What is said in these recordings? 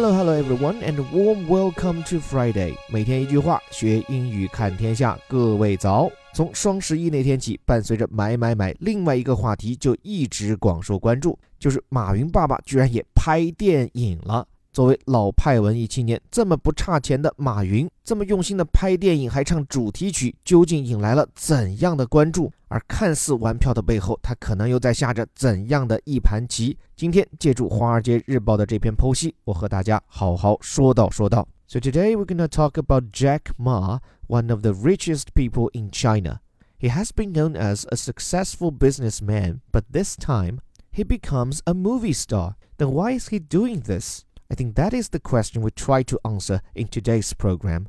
Hello, hello, everyone, and warm welcome to Friday. 每天一句话，学英语看天下。各位早！从双十一那天起，伴随着买买买，另外一个话题就一直广受关注，就是马云爸爸居然也拍电影了。作为老派文艺青年，这么不差钱的马云，这么用心的拍电影还唱主题曲，究竟引来了怎样的关注？而看似玩票的背后，他可能又在下着怎样的一盘棋？今天借助《华尔街日报》的这篇剖析，我和大家好好说道说道。So today we're gonna talk about Jack Ma, one of the richest people in China. He has been known as a successful businessman, but this time he becomes a movie star. Then why is he doing this? I think that is the question we try to answer in today's program.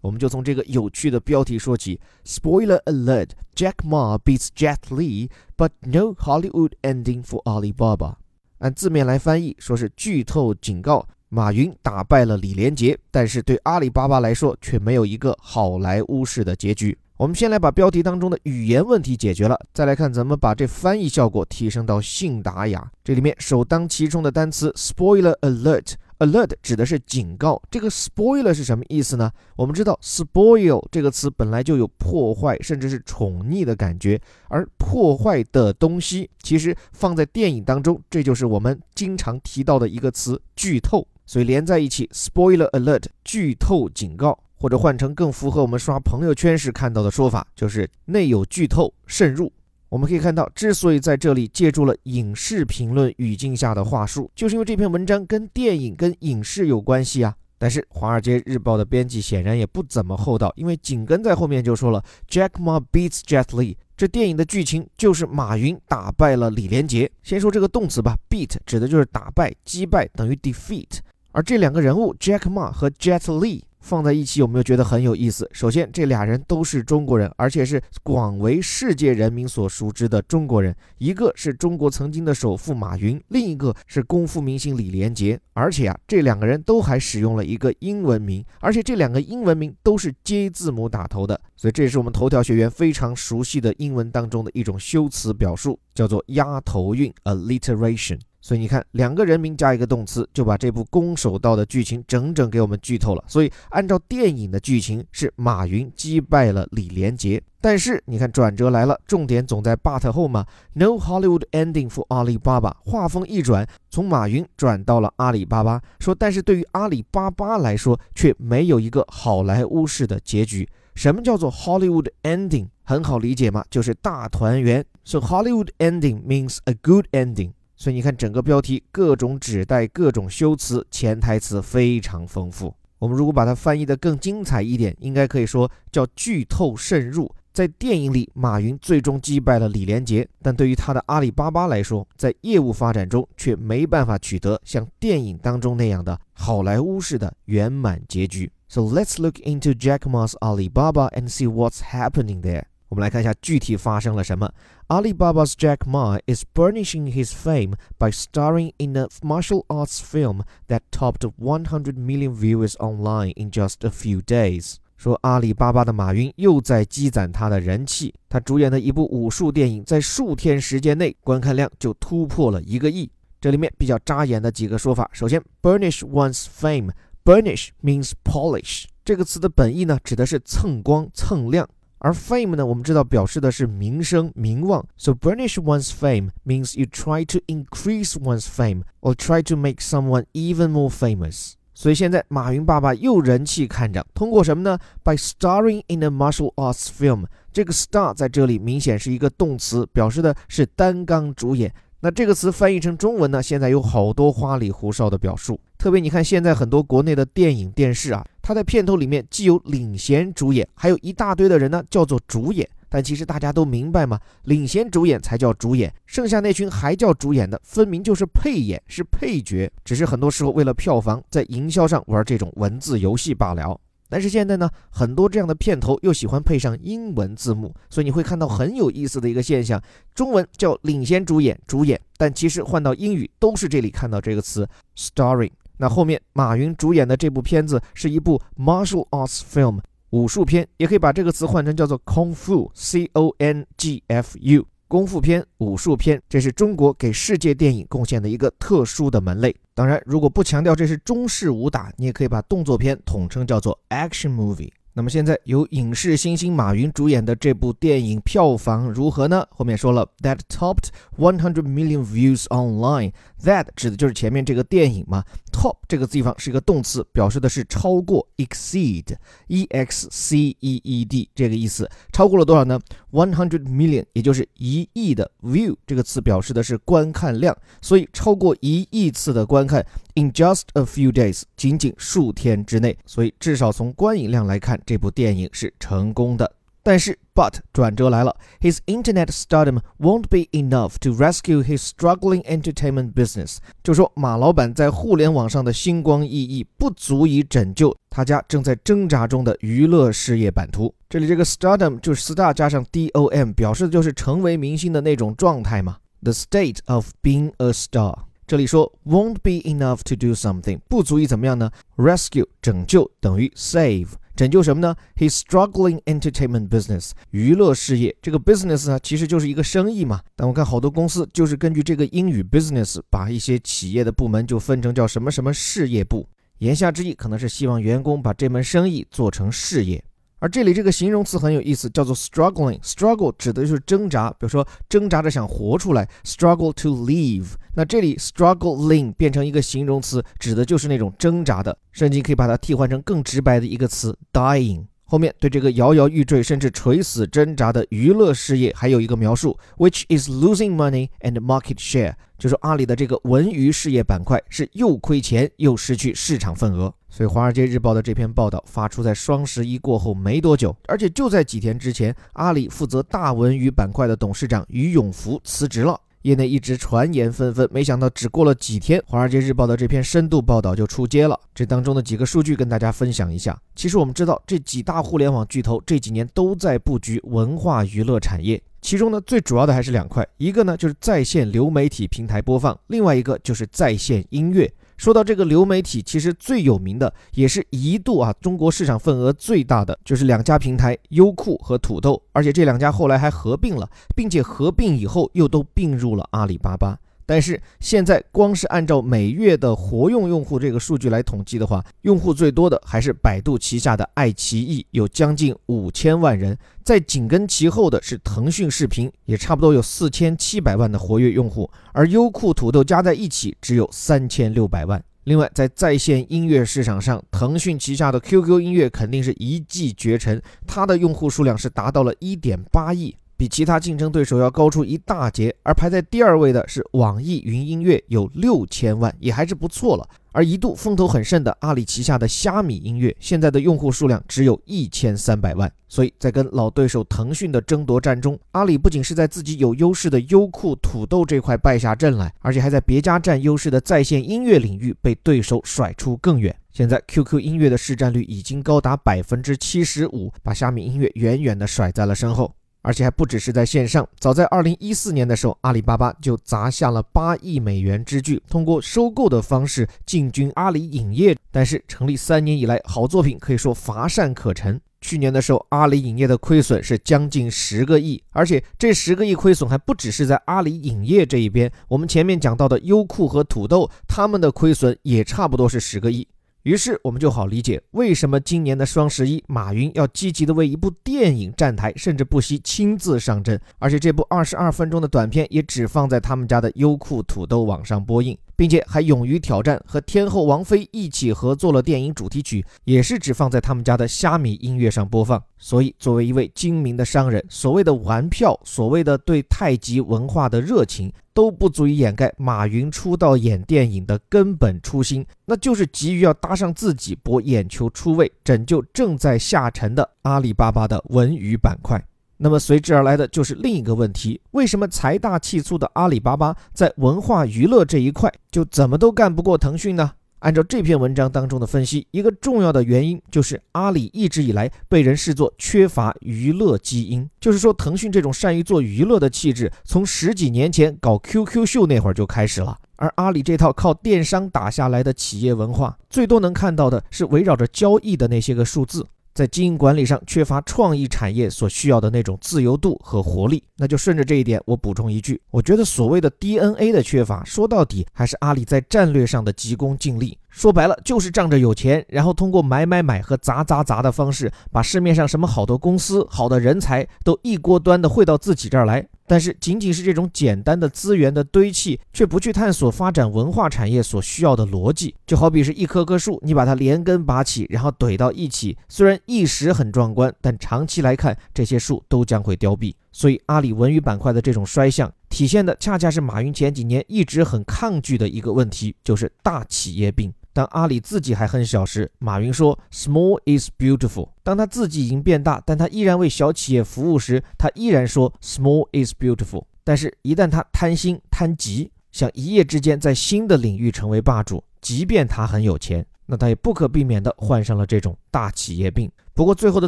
我们就从这个有趣的标题说起。Spoiler alert: Jack Ma beats Jet Li, but no Hollywood ending for Alibaba. 按字面来翻译，说是剧透警告：马云打败了李连杰，但是对阿里巴巴来说却没有一个好莱坞式的结局。 我们先来把标题当中的语言问题解决了，再来看怎么把这翻译效果提升到信达雅。这里面首当其冲的单词 spoiler alert，alert 指的是警告。这个 spoiler 是什么意思呢？我们知道 spoil 这个词本来就有破坏甚至是宠溺的感觉，而破坏的东西其实放在电影当中，这就是我们经常提到的一个词剧透，所以连在一起 spoiler alert 剧透警告。或者换成更符合我们刷朋友圈时看到的说法，就是内有剧透渗入。我们可以看到，之所以在这里借助了影视评论语境下的话术，就是因为这篇文章跟电影、跟影视有关系啊。但是《华尔街日报》的编辑显然也不怎么厚道，因为紧跟在后面就说了 “Jack Ma beats Jet Li”，这电影的剧情就是马云打败了李连杰。先说这个动词吧，“beat” 指的就是打败、击败，等于 “defeat”。而这两个人物 Jack Ma 和 Jet Li。放在一起有没有觉得很有意思？首先，这俩人都是中国人，而且是广为世界人民所熟知的中国人。一个是中国曾经的首富马云，另一个是功夫明星李连杰。而且啊，这两个人都还使用了一个英文名，而且这两个英文名都是 J 字母打头的。所以这也是我们头条学员非常熟悉的英文当中的一种修辞表述，叫做押头韵 （alliteration）。所以你看，两个人名加一个动词，就把这部攻守道的剧情整整给我们剧透了。所以按照电影的剧情，是马云击败了李连杰。但是你看转折来了，重点总在 but 后嘛。No Hollywood ending for Alibaba。话锋一转，从马云转到了阿里巴巴，说但是对于阿里巴巴来说，却没有一个好莱坞式的结局。什么叫做 Hollywood ending？很好理解嘛，就是大团圆。So Hollywood ending means a good ending。所以你看，整个标题各种指代、各种修辞、潜台词非常丰富。我们如果把它翻译的更精彩一点，应该可以说叫剧透渗入。在电影里，马云最终击败了李连杰，但对于他的阿里巴巴来说，在业务发展中却没办法取得像电影当中那样的好莱坞式的圆满结局。So let's look into Jack Ma's Alibaba and see what's happening there. 我们来看一下具体发生了什么。Alibaba's Jack Ma is burnishing his fame by starring in a martial arts film that topped 100 million viewers online in just a few days。说阿里巴巴的马云又在积攒他的人气，他主演的一部武术电影在数天时间内观看量就突破了一个亿。这里面比较扎眼的几个说法，首先，burnish one's fame，burnish means polish，这个词的本意呢，指的是蹭光、蹭亮。而 fame 呢，我们知道表示的是名声、名望。So burnish one's fame means you try to increase one's fame or try to make someone even more famous。所以现在马云爸爸又人气看涨，通过什么呢？By starring in a martial arts film。这个 star 在这里明显是一个动词，表示的是担纲主演。那这个词翻译成中文呢，现在有好多花里胡哨的表述。特别你看，现在很多国内的电影、电视啊，他在片头里面既有领衔主演，还有一大堆的人呢叫做主演。但其实大家都明白吗？领衔主演才叫主演，剩下那群还叫主演的，分明就是配演，是配角。只是很多时候为了票房，在营销上玩这种文字游戏罢了。但是现在呢，很多这样的片头又喜欢配上英文字幕，所以你会看到很有意思的一个现象：中文叫领衔主演，主演，但其实换到英语都是这里看到这个词 starring。那后面马云主演的这部片子是一部 martial arts film 武术片，也可以把这个词换成叫做 kung fu c o n g f u 功夫片、武术片，这是中国给世界电影贡献的一个特殊的门类。当然，如果不强调这是中式武打，你也可以把动作片统称叫做 action movie。那么现在由影视新星马云主演的这部电影票房如何呢？后面说了，that topped one hundred million views online。that 指的就是前面这个电影嘛。top 这个地方是一个动词，表示的是超过，exceed，e x c e e d 这个意思。超过了多少呢？one hundred million，也就是一亿的 view 这个词表示的是观看量，所以超过一亿次的观看。In just a few days，仅仅数天之内，所以至少从观影量来看，这部电影是成功的。但是，but 转折来了，His internet stardom won't be enough to rescue his struggling entertainment business。就说马老板在互联网上的星光熠熠，不足以拯救他家正在挣扎中的娱乐事业版图。这里这个 stardom 就是 star 加上 dom，表示的就是成为明星的那种状态嘛。The state of being a star。这里说 won't be enough to do something，不足以怎么样呢？Rescue 拯救等于 save，拯救什么呢？He's struggling entertainment business 娱乐事业，这个 business 呢其实就是一个生意嘛。但我看好多公司就是根据这个英语 business，把一些企业的部门就分成叫什么什么事业部，言下之意可能是希望员工把这门生意做成事业。而这里这个形容词很有意思，叫做 struggling。struggle 指的就是挣扎，比如说挣扎着想活出来，struggle to live。那这里 struggling 变成一个形容词，指的就是那种挣扎的。圣经可以把它替换成更直白的一个词，dying。后面对这个摇摇欲坠甚至垂死挣扎的娱乐事业还有一个描述，which is losing money and market share，就是阿里的这个文娱事业板块是又亏钱又失去市场份额。所以《华尔街日报》的这篇报道发出在双十一过后没多久，而且就在几天之前，阿里负责大文娱板块的董事长于永福辞职了。业内一直传言纷纷，没想到只过了几天，《华尔街日报》的这篇深度报道就出街了。这当中的几个数据跟大家分享一下。其实我们知道，这几大互联网巨头这几年都在布局文化娱乐产业，其中呢最主要的还是两块，一个呢就是在线流媒体平台播放，另外一个就是在线音乐。说到这个流媒体，其实最有名的，也是一度啊中国市场份额最大的，就是两家平台优酷和土豆，而且这两家后来还合并了，并且合并以后又都并入了阿里巴巴。但是现在光是按照每月的活用用户这个数据来统计的话，用户最多的还是百度旗下的爱奇艺，有将近五千万人。在紧跟其后的是腾讯视频，也差不多有四千七百万的活跃用户。而优酷、土豆加在一起只有三千六百万。另外，在在线音乐市场上，腾讯旗下的 QQ 音乐肯定是一骑绝尘，它的用户数量是达到了一点八亿。比其他竞争对手要高出一大截，而排在第二位的是网易云音乐，有六千万，也还是不错了。而一度风头很盛的阿里旗下的虾米音乐，现在的用户数量只有一千三百万。所以在跟老对手腾讯的争夺战中，阿里不仅是在自己有优势的优酷、土豆这块败下阵来，而且还在别家占优势的在线音乐领域被对手甩出更远。现在 QQ 音乐的市占率已经高达百分之七十五，把虾米音乐远远的甩在了身后。而且还不只是在线上，早在二零一四年的时候，阿里巴巴就砸下了八亿美元之巨，通过收购的方式进军阿里影业。但是成立三年以来，好作品可以说乏善可陈。去年的时候，阿里影业的亏损是将近十个亿，而且这十个亿亏损还不只是在阿里影业这一边，我们前面讲到的优酷和土豆，他们的亏损也差不多是十个亿。于是我们就好理解为什么今年的双十一，马云要积极的为一部电影站台，甚至不惜亲自上阵，而且这部二十二分钟的短片也只放在他们家的优酷土豆网上播映。并且还勇于挑战，和天后王菲一起合作了电影主题曲，也是只放在他们家的虾米音乐上播放。所以，作为一位精明的商人，所谓的玩票，所谓的对太极文化的热情，都不足以掩盖马云出道演电影的根本初心，那就是急于要搭上自己博眼球出位，拯救正在下沉的阿里巴巴的文娱板块。那么随之而来的就是另一个问题：为什么财大气粗的阿里巴巴在文化娱乐这一块就怎么都干不过腾讯呢？按照这篇文章当中的分析，一个重要的原因就是阿里一直以来被人视作缺乏娱乐基因，就是说腾讯这种善于做娱乐的气质，从十几年前搞 QQ 秀那会儿就开始了，而阿里这套靠电商打下来的企业文化，最多能看到的是围绕着交易的那些个数字。在经营管理上缺乏创意产业所需要的那种自由度和活力。那就顺着这一点，我补充一句，我觉得所谓的 DNA 的缺乏，说到底还是阿里在战略上的急功近利。说白了，就是仗着有钱，然后通过买买买和砸砸砸的方式，把市面上什么好的公司、好的人才都一锅端的汇到自己这儿来。但是，仅仅是这种简单的资源的堆砌，却不去探索发展文化产业所需要的逻辑，就好比是一棵棵树，你把它连根拔起，然后怼到一起，虽然一时很壮观，但长期来看，这些树都将会凋敝。所以，阿里文娱板块的这种衰相，体现的恰恰是马云前几年一直很抗拒的一个问题，就是大企业病。当阿里自己还很小时，马云说 “Small is beautiful”。当他自己已经变大，但他依然为小企业服务时，他依然说 “Small is beautiful”。但是，一旦他贪心贪急，想一夜之间在新的领域成为霸主，即便他很有钱。那他也不可避免地患上了这种大企业病。不过最后的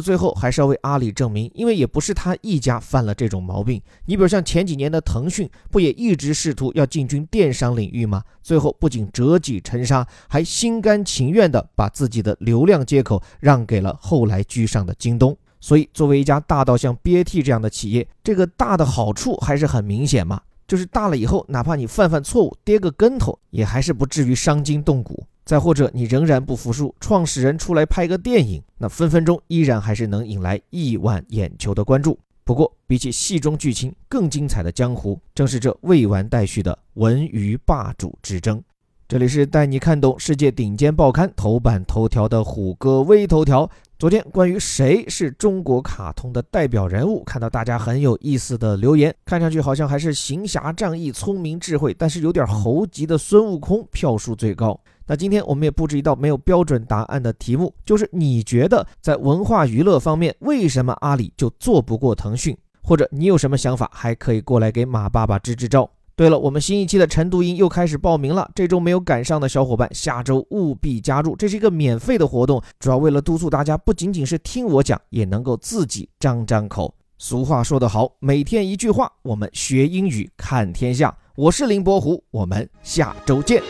最后，还是要为阿里证明，因为也不是他一家犯了这种毛病。你比如像前几年的腾讯，不也一直试图要进军电商领域吗？最后不仅折戟沉沙，还心甘情愿地把自己的流量接口让给了后来居上的京东。所以，作为一家大到像 BAT 这样的企业，这个大的好处还是很明显嘛，就是大了以后，哪怕你犯犯错误，跌个跟头，也还是不至于伤筋动骨。再或者你仍然不服输，创始人出来拍个电影，那分分钟依然还是能引来亿万眼球的关注。不过，比起戏中剧情更精彩的江湖，正是这未完待续的文娱霸主之争。这里是带你看懂世界顶尖报刊头版头条的虎哥微头条。昨天关于谁是中国卡通的代表人物，看到大家很有意思的留言，看上去好像还是行侠仗义、聪明智慧，但是有点猴急的孙悟空票数最高。那今天我们也布置一道没有标准答案的题目，就是你觉得在文化娱乐方面，为什么阿里就做不过腾讯？或者你有什么想法，还可以过来给马爸爸支支招。对了，我们新一期的晨读营又开始报名了，这周没有赶上的小伙伴，下周务必加入。这是一个免费的活动，主要为了督促大家不仅仅是听我讲，也能够自己张张口。俗话说得好，每天一句话，我们学英语看天下。我是林伯虎，我们下周见。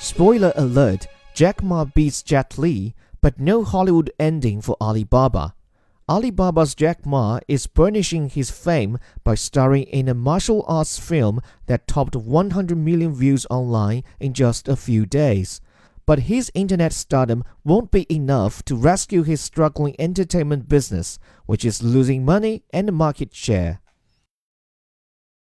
Spoiler alert. Jack Ma beats Jet Li, but no Hollywood ending for Alibaba. Alibaba's Jack Ma is burnishing his fame by starring in a martial arts film that topped 100 million views online in just a few days. But his internet stardom won't be enough to rescue his struggling entertainment business, which is losing money and market share.